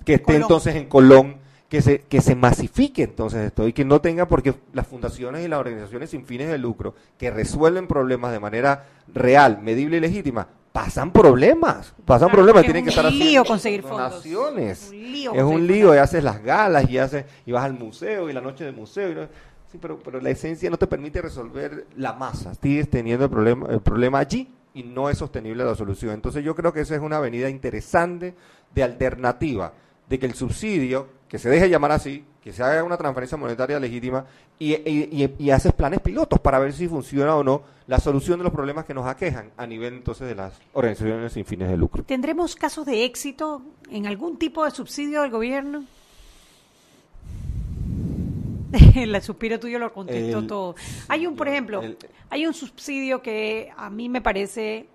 que esté entonces en Colón, que se, que se masifique entonces esto y que no tenga, porque las fundaciones y las organizaciones sin fines de lucro que resuelven problemas de manera real, medible y legítima, pasan problemas, pasan problemas, tienen que estar haciendo conseguir donaciones. es un lío, y haces las galas y haces y vas al museo y la noche de museo. sí, pero, pero la esencia no te permite resolver la masa. Sigues teniendo el problema, el problema allí y no es sostenible la solución. Entonces yo creo que esa es una avenida interesante de alternativa, de que el subsidio, que se deje llamar así, que se haga una transferencia monetaria legítima y, y, haces planes pilotos para ver si funciona o no la solución de los problemas que nos aquejan a nivel entonces de las organizaciones sin fines de lucro. ¿Tendremos casos de éxito en algún tipo de subsidio del gobierno? el suspiro tuyo lo contestó todo. Hay un, por ejemplo, hay un subsidio que a mí me parece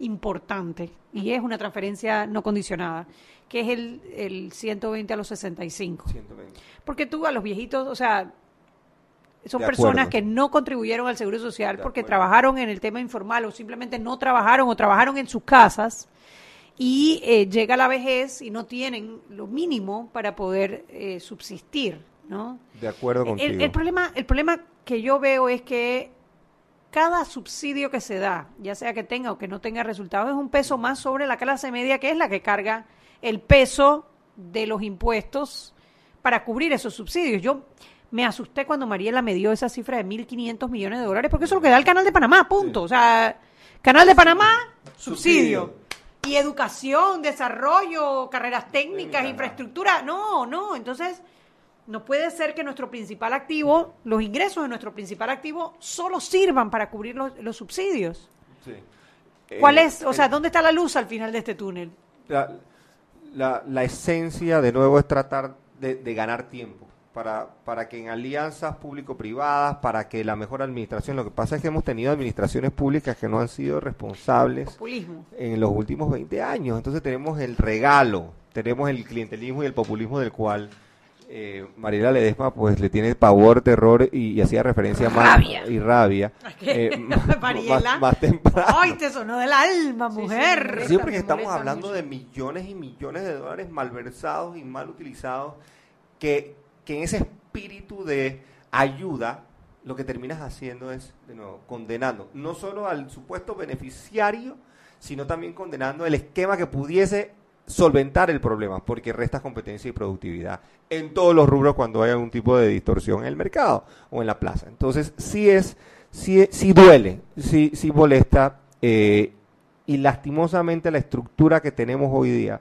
importante y es una transferencia no condicionada, que es el, el 120 a los 65. 120. Porque tú a los viejitos, o sea, son personas que no contribuyeron al Seguro Social porque trabajaron en el tema informal o simplemente no trabajaron o trabajaron en sus casas y eh, llega la vejez y no tienen lo mínimo para poder eh, subsistir, ¿no? De acuerdo contigo. El, problema, el problema que yo veo es que cada subsidio que se da, ya sea que tenga o que no tenga resultados, es un peso más sobre la clase media que es la que carga el peso de los impuestos para cubrir esos subsidios. Yo me asusté cuando Mariela me dio esa cifra de 1.500 millones de dólares, porque eso es lo que da el Canal de Panamá, punto. O sea, Canal de Panamá, subsidio. y educación, desarrollo, carreras técnicas, infraestructura. No, no. Entonces, no puede ser que nuestro principal activo, los ingresos de nuestro principal activo, solo sirvan para cubrir los, subsidios. Sí. ¿Cuál eh, es? O sea, ¿dónde está la luz al final de este túnel? La, la, esencia, de nuevo, es tratar de, de ganar tiempo. Para, para que en alianzas público-privadas, para que la mejor administración, lo que pasa es que hemos tenido administraciones públicas que no han sido responsables en los últimos 20 años, entonces tenemos el regalo, tenemos el clientelismo y el populismo del cual eh, Mariela Ledesma pues le tiene pavor, terror y, hacía referencia más y rabia. Eh, Mariela, más, temprano. Ay, te sonó del alma, mujer. Sí, porque estamos hablando de millones y millones de dólares malversados y mal utilizados que, que en ese espíritu de ayuda lo que terminas haciendo es, de nuevo, condenando no solo al supuesto beneficiario, sino también condenando el esquema que pudiese solventar el problema, porque resta competencia y productividad en todos los rubros cuando hay algún tipo de distorsión en el mercado o en la plaza. Entonces, sí es, sí, sí duele, sí, sí molesta, eh, y lastimosamente la estructura que tenemos hoy día,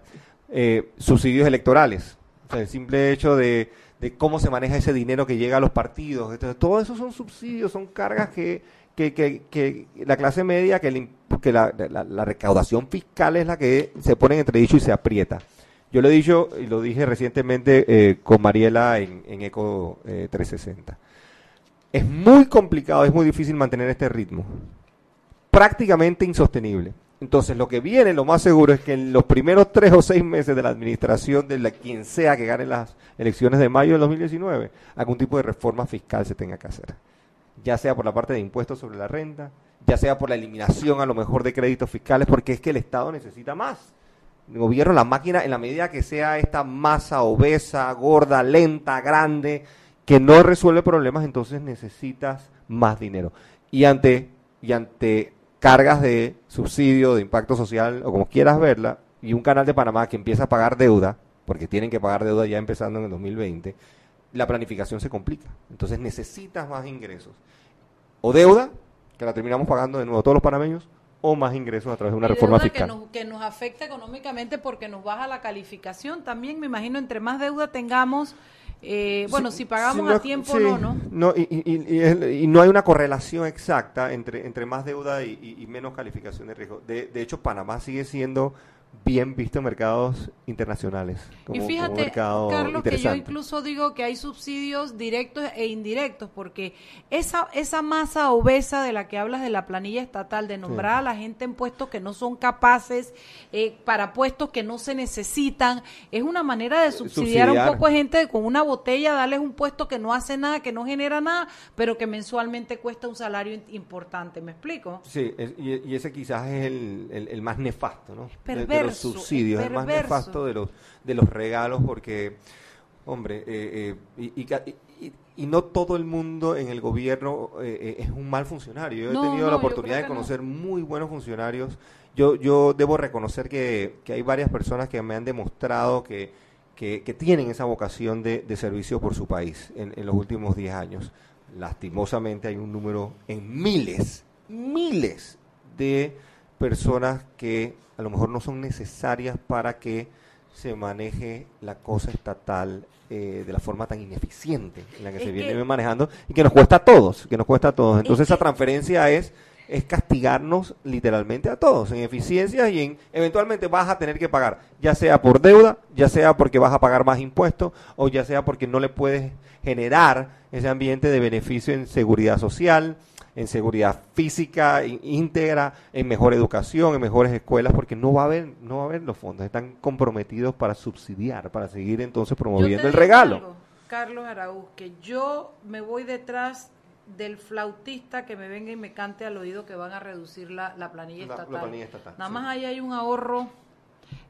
eh, subsidios electorales, el simple hecho de, de, cómo se maneja ese dinero que llega a los partidos, entonces, todo eso son subsidios, son cargas que, que, que, que la clase media, que el porque la, recaudación fiscal es la que se pone en entredicho y se aprieta. Yo lo he dicho y lo dije recientemente eh, con Mariela en, ECO 360. Eh, es muy complicado, es muy difícil mantener este ritmo. Prácticamente insostenible. Entonces, lo que viene, lo más seguro es que en los primeros tres o seis meses de la administración de quien sea que gane las elecciones de mayo del 2019, algún tipo de reforma fiscal se tenga que hacer. Ya sea por la parte de impuestos sobre la renta, ya sea por la eliminación a lo mejor de créditos fiscales, porque es que el Estado necesita más. El gobierno, la máquina, en la medida que sea esta masa obesa, gorda, lenta, grande, que no resuelve problemas, entonces necesitas más dinero. Y ante, y ante cargas de subsidio, de impacto social, o como quieras verla, y un canal de Panamá que empieza a pagar deuda, porque tienen que pagar deuda ya empezando en el 2020, la planificación se complica. Entonces necesitas más ingresos. O deuda que la terminamos pagando de nuevo todos los panameños o más ingresos a través de una reforma fiscal. Que nos, que nos afecta económicamente porque nos baja la calificación. También me imagino, entre más deuda tengamos, eh, bueno, si pagamos a tiempo no, ¿no? no y, y, y, no hay una correlación exacta entre, entre más deuda y, menos calificación de riesgo. De, de hecho, Panamá sigue siendo bien visto en mercados internacionales. y fíjate, Carlos, que yo incluso digo que hay subsidios directos e indirectos, porque esa, esa masa obesa de la que hablas de la planilla estatal, de nombrar a la gente en puestos que no son capaces, eh, para puestos que no se necesitan, es una manera de subsidiar, a un poco de gente con una botella, darles un puesto que no hace nada, que no genera nada, pero que mensualmente cuesta un salario importante. ¿Me explico? Sí, y, ese quizás es el, el, más nefasto, ¿no? De los subsidios, es, más nefasto de los, de los regalos porque, hombre, eh, eh, y, no todo el mundo en el gobierno eh, es un mal funcionario. Yo he tenido la oportunidad de conocer muy buenos funcionarios. Yo, yo debo reconocer que, hay varias personas que me han demostrado que, que, tienen esa vocación de, de, servicio por su país en, en los últimos 10 años. Lastimosamente hay un número en miles, miles de personas que a lo mejor no son necesarias para que se maneje la cosa estatal eh, de la forma tan ineficiente en la que se viene manejando y que nos cuesta a todos, que nos cuesta a todos. Entonces esa transferencia es es castigarnos literalmente a todos en eficiencias y en eventualmente vas a tener que pagar, ya sea por deuda, ya sea porque vas a pagar más impuestos o ya sea porque no le puedes generar ese ambiente de beneficio en seguridad social, en seguridad física íntegra, en mejor educación, en mejores escuelas, porque no va a haber, no va a haber los fondos, están comprometidos para subsidiar, para seguir entonces promoviendo el regalo. Carlos Araúz, que yo me voy detrás del flautista que me venga y me cante al oído que van a reducir la, planilla, estatal. Nada más ahí hay un ahorro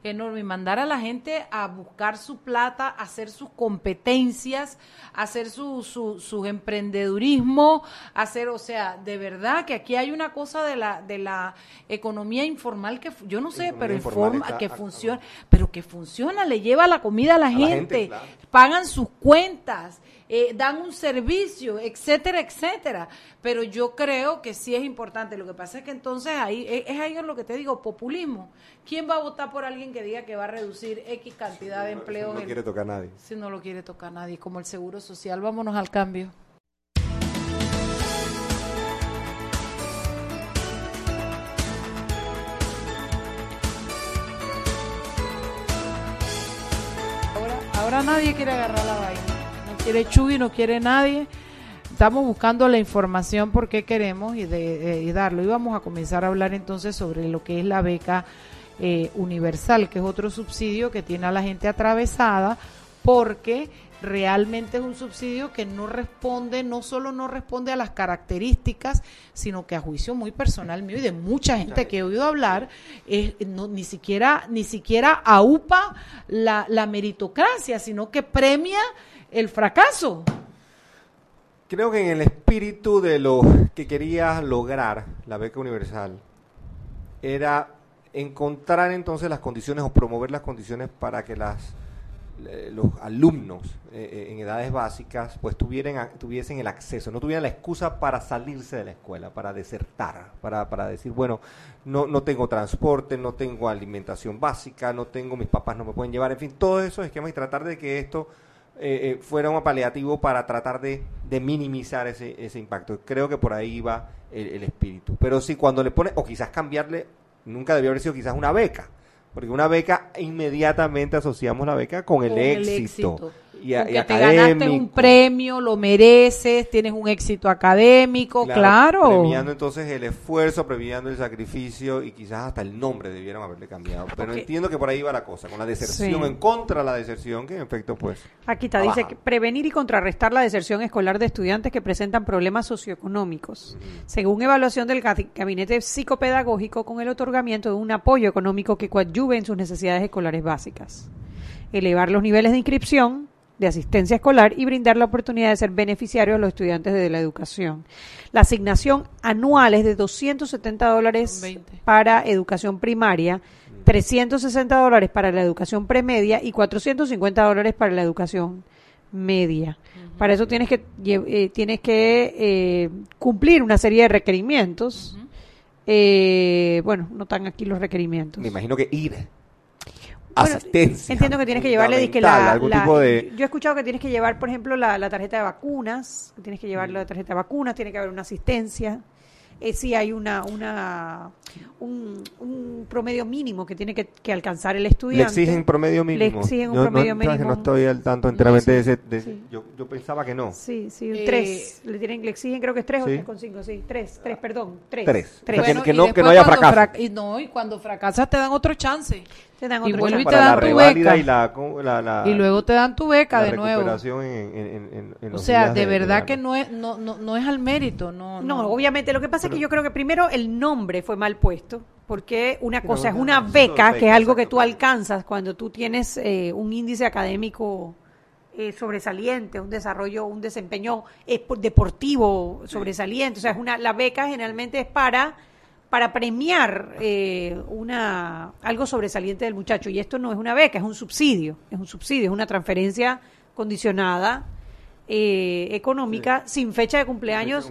enorme. Y mandar a la gente a buscar su plata, a hacer sus competencias, a hacer su, su, su emprendedurismo, hacer, o sea, de verdad que aquí hay una cosa de la, de la economía informal que yo no sé, pero informa, que funciona, pero que funciona, le lleva la comida a la, gente, pagan sus cuentas, eh, dan un servicio, etcétera, etcétera. Pero yo creo que sí es importante. Lo que pasa es que entonces ahí es, ahí lo que te digo, populismo. ¿Quién va a votar por alguien que diga que va a reducir X cantidad de empleos? Si no lo quiere tocar nadie. Si no lo quiere tocar nadie, como el Seguro Social. Vámonos al cambio. Ahora, ahora nadie quiere agarrar la vaina quiere Chuy, no quiere nadie. Estamos buscando la información por qué queremos y, de, darlo. Y vamos a comenzar a hablar entonces sobre lo que es la beca eh, universal, que es otro subsidio que tiene a la gente atravesada porque realmente es un subsidio que no responde, no solo no responde a las características, sino que a juicio muy personal mío y de mucha gente que he oído hablar, no, ni siquiera, ni siquiera aupa la, la meritocracia, sino que premia el fracaso. Creo que en el espíritu de lo que quería lograr la beca universal era encontrar entonces las condiciones o promover las condiciones para que las eh, los alumnos eh, eh, en edades básicas pues tuvieran, tuviesen el acceso, no tuvieran la excusa para salirse de la escuela, para desertar, para, para decir, bueno, no, no tengo transporte, no tengo alimentación básica, no tengo, mis papás no me pueden llevar, en fin, todos esos esquemas y tratar de que esto eh, eh, fuera un paliativo para tratar de, minimizar ese, ese, impacto. Creo que por ahí va el, espíritu. Pero sí, cuando le pone, o quizás cambiarle, nunca debió haber sido quizás una beca, porque una beca inmediatamente asociamos la beca con el, éxito y, te ganaste un premio, lo mereces, tienes un éxito académico, claro, Premiando entonces el esfuerzo, premiando el sacrificio y quizás hasta el nombre debieron haberle cambiado. Pero entiendo que por ahí va la cosa, con la deserción, en contra de la deserción, que en efecto pues... Aquí está, dice que prevenir y contrarrestar la deserción escolar de estudiantes que presentan problemas socioeconómicos. Según evaluación del gabinete psicopedagógico con el otorgamiento de un apoyo económico que coadyuve en sus necesidades escolares básicas. Elevar los niveles de inscripción de asistencia escolar y brindar la oportunidad de ser beneficiarios a los estudiantes de la educación. La asignación anual es de 270 dólares para educación primaria, 360 dólares para la educación premedia y 450 dólares para la educación media. Para eso tienes que, eh, tienes que eh, cumplir una serie de requerimientos. Eh, bueno, no están aquí los requerimientos. Me imagino que ir asistencia. Entiendo que tienes que llevarle la, algún tipo de... Yo he escuchado que tienes que llevar, por ejemplo, la, tarjeta de vacunas, tienes que llevar la tarjeta de vacunas, tiene que haber una asistencia. Eh, sí hay una, una un, promedio mínimo que tiene que, alcanzar el estudiante. ¿Le exigen promedio mínimo? Le exigen un promedio mínimo. No estoy al tanto enteramente de ese... yo, yo, pensaba que no. Sí, sí, un 3. Le, tienen, le exigen creo que es 3 o 3,5, sí. 3, 3, perdón, 3. 3. que, no, que no haya fracaso. y no, y cuando fracasas te dan otro chance. Te dan otro y y te dan tu beca. Y, la, y luego te dan tu beca de nuevo. En, en, o sea, de verdad que no es, no, no, no es al mérito. No, no, obviamente. Lo que pasa es que yo creo que primero el nombre fue mal puesto porque una cosa es una beca, que es algo que tú alcanzas cuando tú tienes eh, un índice académico eh, sobresaliente, un desarrollo, un desempeño deportivo sobresaliente. O sea, es una, la beca generalmente es para para premiar eh, una algo sobresaliente del muchacho. Y esto no es una beca, es un subsidio, es un subsidio, es una transferencia condicionada eh, económica sin fecha de cumpleaños,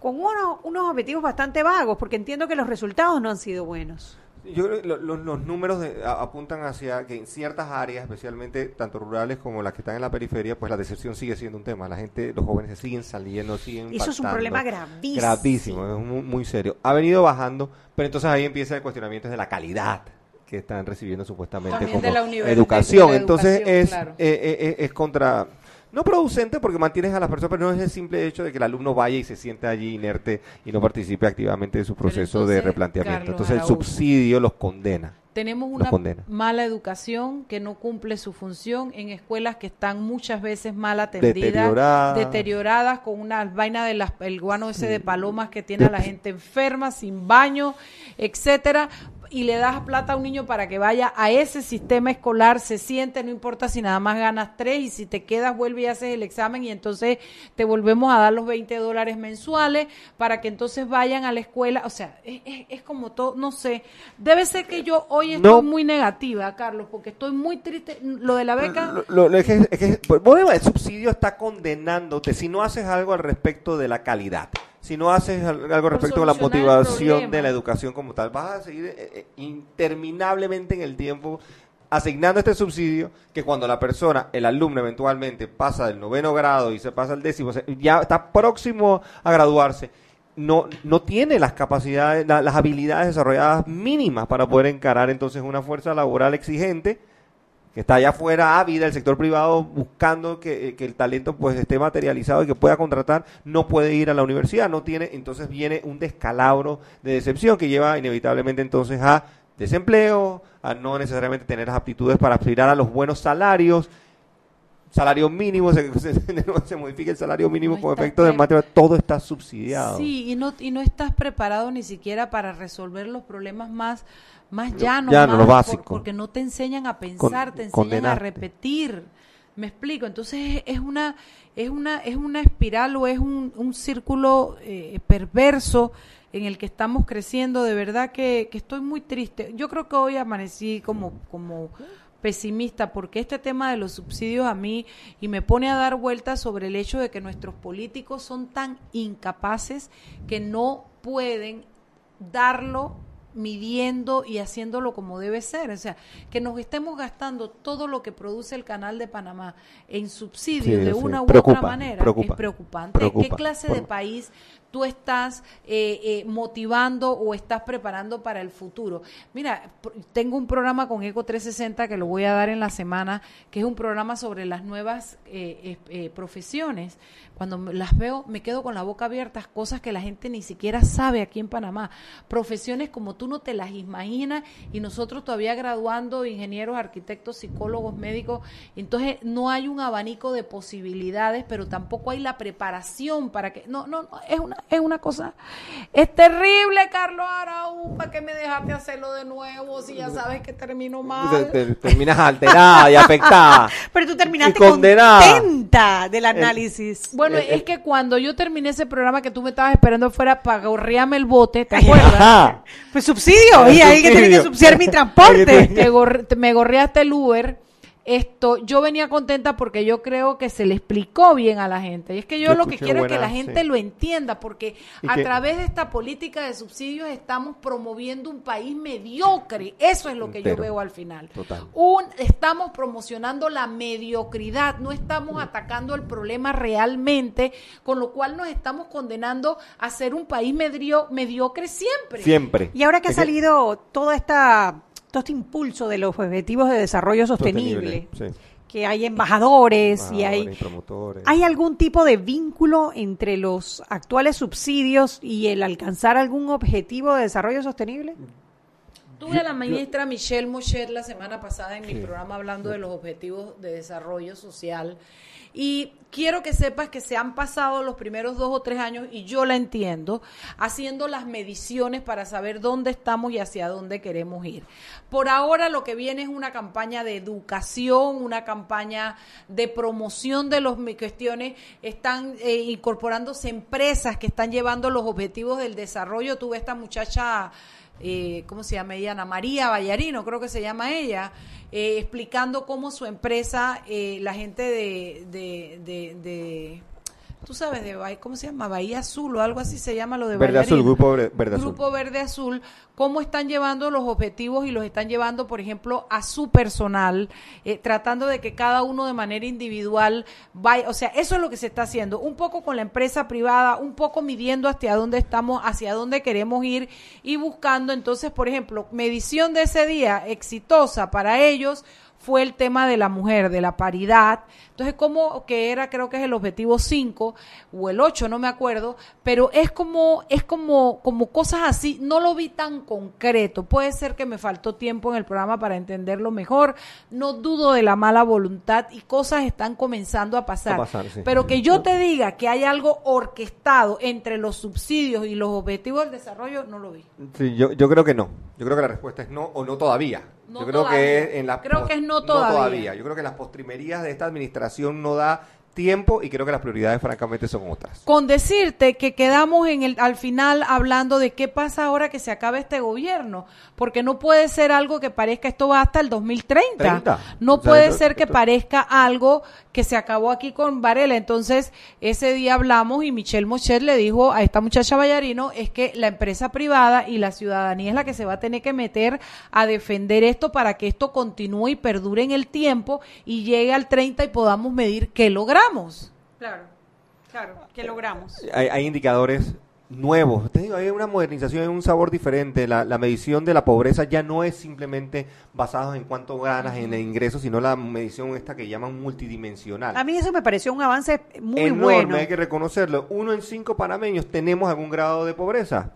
con unos objetivos bastante vagos, porque entiendo que los resultados no han sido buenos. Yo creo que los números apuntan hacia que en ciertas áreas, especialmente tanto rurales como las que están en la periferia, pues la deserción sigue siendo un tema. La gente, los jóvenes se siguen saliendo, siguen Eso es un problema gravísimo. Gravísimo, es muy, serio. Ha venido bajando, pero entonces ahí empieza el cuestionamiento de la calidad que están recibiendo supuestamente como educación. Entonces es, eh, eh, eh, es contra no producente porque mantienes a las personas, pero no es el simple hecho de que el alumno vaya y se siente allí inerte y no participe activamente de su proceso de replanteamiento. entonces el subsidio los condena. Tenemos una mala educación que no cumple su función en escuelas que están muchas veces mal atendidas, deterioradas, con una vaina del el guano ese de palomas que tiene a la gente enferma, sin baño, etcétera y le das plata a un niño para que vaya a ese sistema escolar, se siente, no importa si nada más ganas tres y si te quedas vuelve y haces el examen y entonces te volvemos a dar los 20 dólares mensuales para que entonces vayan a la escuela. O sea, es, como todo, no sé, debe ser que yo hoy estoy muy negativa, Carlos, porque estoy muy triste. Lo de la beca... Lo, es que, es que, el subsidio está condenándote si no haces algo al respecto de la calidad si no haces algo respecto a la motivación de la educación como tal, vas a seguir eh, eh, interminablemente en el tiempo asignando este subsidio que cuando la persona, el alumno eventualmente pasa del noveno grado y se pasa al décimo, ya está próximo a graduarse, no, no tiene las capacidades, las habilidades desarrolladas mínimas para poder encarar entonces una fuerza laboral exigente que está allá afuera ávida, el sector privado buscando que, que, el talento pues esté materializado y que pueda contratar, no puede ir a la universidad, no tiene, entonces viene un descalabro de decepción que lleva inevitablemente entonces a desempleo, a no necesariamente tener las aptitudes para aspirar a los buenos salarios, salario mínimo, se, se, modifica el salario mínimo con efecto de matemática, todo está subsidiado. Sí, y no, y no estás preparado ni siquiera para resolver los problemas más más llano, más, lo básico. porque no te enseñan a pensar, te enseñan a repetir. Me explico, entonces es una es una es una espiral o es un, un círculo eh, perverso en el que estamos creciendo. De verdad que, que estoy muy triste. Yo creo que hoy amanecí como como pesimista porque este tema de los subsidios a mí y me pone a dar vueltas sobre el hecho de que nuestros políticos son tan incapaces que no pueden darlo midiendo y haciéndolo como debe ser. O sea, que nos estemos gastando todo lo que produce el canal de Panamá en subsidios de una u otra manera es preocupante. ¿Qué clase de país tú estás eh, eh, motivando o estás preparando para el futuro. Mira, tengo un programa con Eco 360 que lo voy a dar en la semana, que es un programa sobre las nuevas eh, profesiones. Cuando las veo, me quedo con la boca abierta, cosas que la gente ni siquiera sabe aquí en Panamá. Profesiones como tú no te las imaginas y nosotros todavía graduando ingenieros, arquitectos, psicólogos, médicos. Entonces, no hay un abanico de posibilidades, pero tampoco hay la preparación para que... No, no, no es una es una cosa, es terrible, Carlos Araú, ¿para qué me dejaste hacerlo de nuevo si ya sabes que termino mal? terminas alterada y afectada. Pero tú terminaste contenta del análisis. Bueno, eh, es que cuando yo terminé ese programa que tú me estabas esperando fuera para gorrearme el bote, ¿te acuerdas? Pues subsidio, y ahí que tiene que subsidiar mi transporte. me gorreaste el Uber esto, yo venía contenta porque yo creo que se le explicó bien a la gente. Y es que yo, lo que quiero es que la gente lo entienda, porque a través de esta política de subsidios estamos promoviendo un país mediocre. Eso es lo que yo veo al final. Un, estamos promocionando la mediocridad, no estamos atacando el problema realmente, con lo cual nos estamos condenando a ser un país mediocre siempre. Siempre. Y ahora que ha salido toda esta todo este impulso de los objetivos de desarrollo sostenible, que hay embajadores, y hay hay algún tipo de vínculo entre los actuales subsidios y el alcanzar algún objetivo de desarrollo sostenible. Tuve a la ministra Michelle Mochet la semana pasada en mi programa hablando de los objetivos de desarrollo social y quiero que sepas que se han pasado los primeros dos o tres años, y yo la entiendo, haciendo las mediciones para saber dónde estamos y hacia dónde queremos ir. Por ahora lo que viene es una campaña de educación, una campaña de promoción de las cuestiones. Están eh, incorporándose empresas que están llevando los objetivos del desarrollo. Tuve esta muchacha eh, ¿cómo se llama ella? Ana María Ballarino, creo que se llama ella, eh, explicando cómo su empresa, eh, la gente de, de tú sabes, de ¿cómo se llama? Bahía Azul o algo así se llama lo de Verde Azul, Grupo Verde Azul. Grupo Verde Azul, cómo están llevando los objetivos y los están llevando, por ejemplo, a su personal, eh, tratando de que cada uno de manera individual vaya, o sea, eso es lo que se está haciendo, un poco con la empresa privada, un poco midiendo hacia dónde estamos, hacia dónde queremos ir y buscando, entonces, por ejemplo, medición de ese día exitosa para ellos fue el tema de la mujer, de la paridad. Entonces, como que era, creo que es el objetivo 5 o el 8, no me acuerdo, pero es como, es como, como cosas así, no lo vi tan concreto. Puede ser que me faltó tiempo en el programa para entenderlo mejor. No dudo de la mala voluntad y cosas están comenzando a pasar. Pero que yo te diga que hay algo orquestado entre los subsidios y los objetivos del desarrollo, no lo vi. Sí, yo, yo creo que no. Yo creo que la respuesta es no o no todavía yo creo que en la creo que es no todavía. Yo creo que las postrimerías de esta administración no da tiempo y creo que las prioridades francamente son otras. Con decirte que quedamos en el al final hablando de qué pasa ahora que se acabe este gobierno, porque no puede ser algo que parezca esto va hasta el 2030. No puede ser que parezca algo que se acabó aquí con Varela. Entonces, ese día hablamos y Michelle Mochet le dijo a esta muchacha Vallarino es que la empresa privada y la ciudadanía es la que se va a tener que meter a defender esto para que esto continúe y perdure en el tiempo y llegue al 30 y podamos medir qué logramos. Claro, claro, qué logramos. Hay, hay indicadores nuevos. Te digo, hay una modernización, hay un sabor diferente. La, medición de la pobreza ya no es simplemente basada en cuánto ganas en el ingreso, sino la medición esta que llaman multidimensional. A mí eso me pareció un avance muy Enorme, bueno. hay que reconocerlo. Uno en cinco panameños tenemos algún grado de pobreza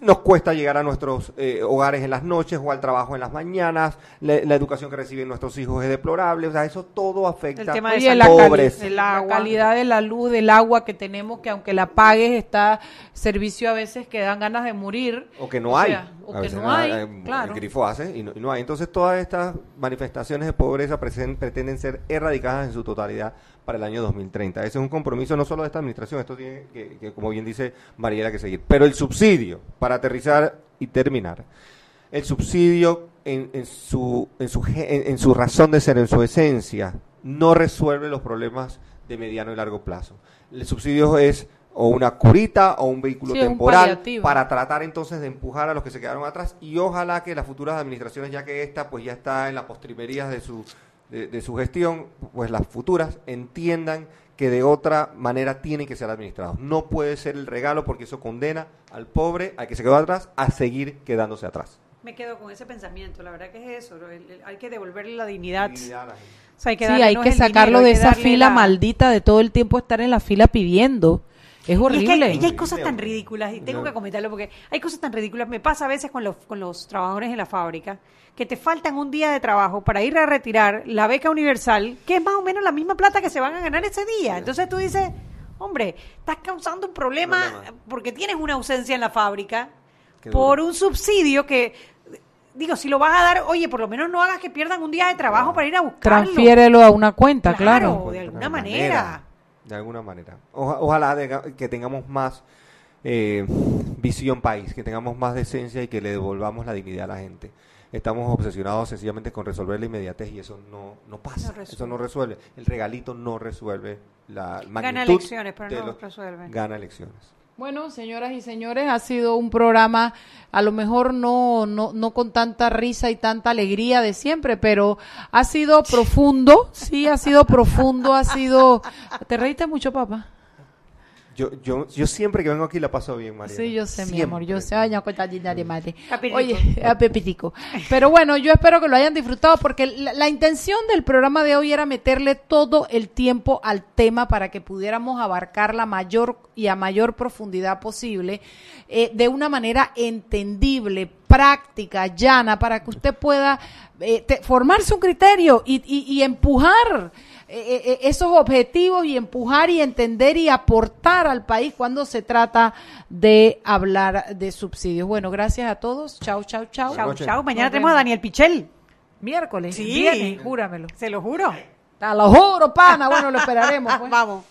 nos cuesta llegar a nuestros eh, hogares en las noches o al trabajo en las mañanas, la, educación que reciben nuestros hijos es deplorable, o sea, eso todo afecta El tema de la, pobres. la calidad de la luz, del agua que tenemos, que aunque la pagues está servicio a veces que dan ganas de morir. O que no hay. o que no hay, El grifo hace y no, hay. Entonces todas estas manifestaciones de pobreza pretenden ser erradicadas en su totalidad para el año 2030. Ese es un compromiso no solo de esta administración, esto tiene que, como bien dice Mariela, que seguir. Pero el subsidio, para aterrizar y terminar, el subsidio en, en, su, en, su, en, su razón de ser, en su esencia, no resuelve los problemas de mediano y largo plazo. El subsidio es o una curita o un vehículo temporal para tratar entonces de empujar a los que se quedaron atrás y ojalá que las futuras administraciones, ya que esta pues ya está en las postrimerías de su de, su gestión, pues las futuras entiendan que de otra manera tienen que ser administrados. No puede ser el regalo porque eso condena al pobre, al que se quedó atrás, a seguir quedándose atrás. Me quedo con ese pensamiento, la verdad que es eso, hay que devolverle la dignidad. hay que sí, hay que sacarlo de esa fila maldita de todo el tiempo estar en la fila pidiendo. Es horrible. Y, hay cosas tan ridículas, y tengo que comentarlo porque hay cosas tan ridículas. Me pasa a veces con los, con los trabajadores en la fábrica que te faltan un día de trabajo para ir a retirar la beca universal, que es más o menos la misma plata que se van a ganar ese día. Entonces tú dices, hombre, estás causando un problema, porque tienes una ausencia en la fábrica por un subsidio que digo, si lo vas a dar, oye, por lo menos no hagas que pierdan un día de trabajo para ir a buscarlo. Transfiérelo a una cuenta, claro. de alguna manera. De alguna manera. ojalá que tengamos más eh, visión país, que tengamos más decencia y que le devolvamos la dignidad a la gente estamos obsesionados sencillamente con resolver la inmediatez y eso no, no pasa, eso no resuelve. El regalito no resuelve la magnitud Gana elecciones, pero no resuelve. Gana elecciones. Bueno, señoras y señores, ha sido un programa a lo mejor no, no, no con tanta risa y tanta alegría de siempre, pero ha sido profundo, sí, ha sido profundo, ha sido... ¿Te reíste mucho, papá? Yo, yo, yo siempre que vengo aquí la paso bien, María. Sí, yo sé, mi amor. Yo sé. Ay, de madre. Oye, a Pepitico. Pero bueno, yo espero que lo hayan disfrutado porque la, intención del programa de hoy era meterle todo el tiempo al tema para que pudiéramos abarcar la mayor y a mayor profundidad posible eh, de una manera entendible, práctica, llana, para que usted pueda eh, formarse un criterio y, y, y empujar eh, eh, eh, esos objetivos y empujar y entender y aportar al país cuando se trata de hablar de subsidios. Bueno, gracias a todos. Chao, chao, chao. Chao, chao. Mañana tenemos a Daniel Pichel. Miércoles. Sí. Viene, júramelo. Se lo juro. Te lo juro, pana. Bueno, lo esperaremos. Pues. Vamos.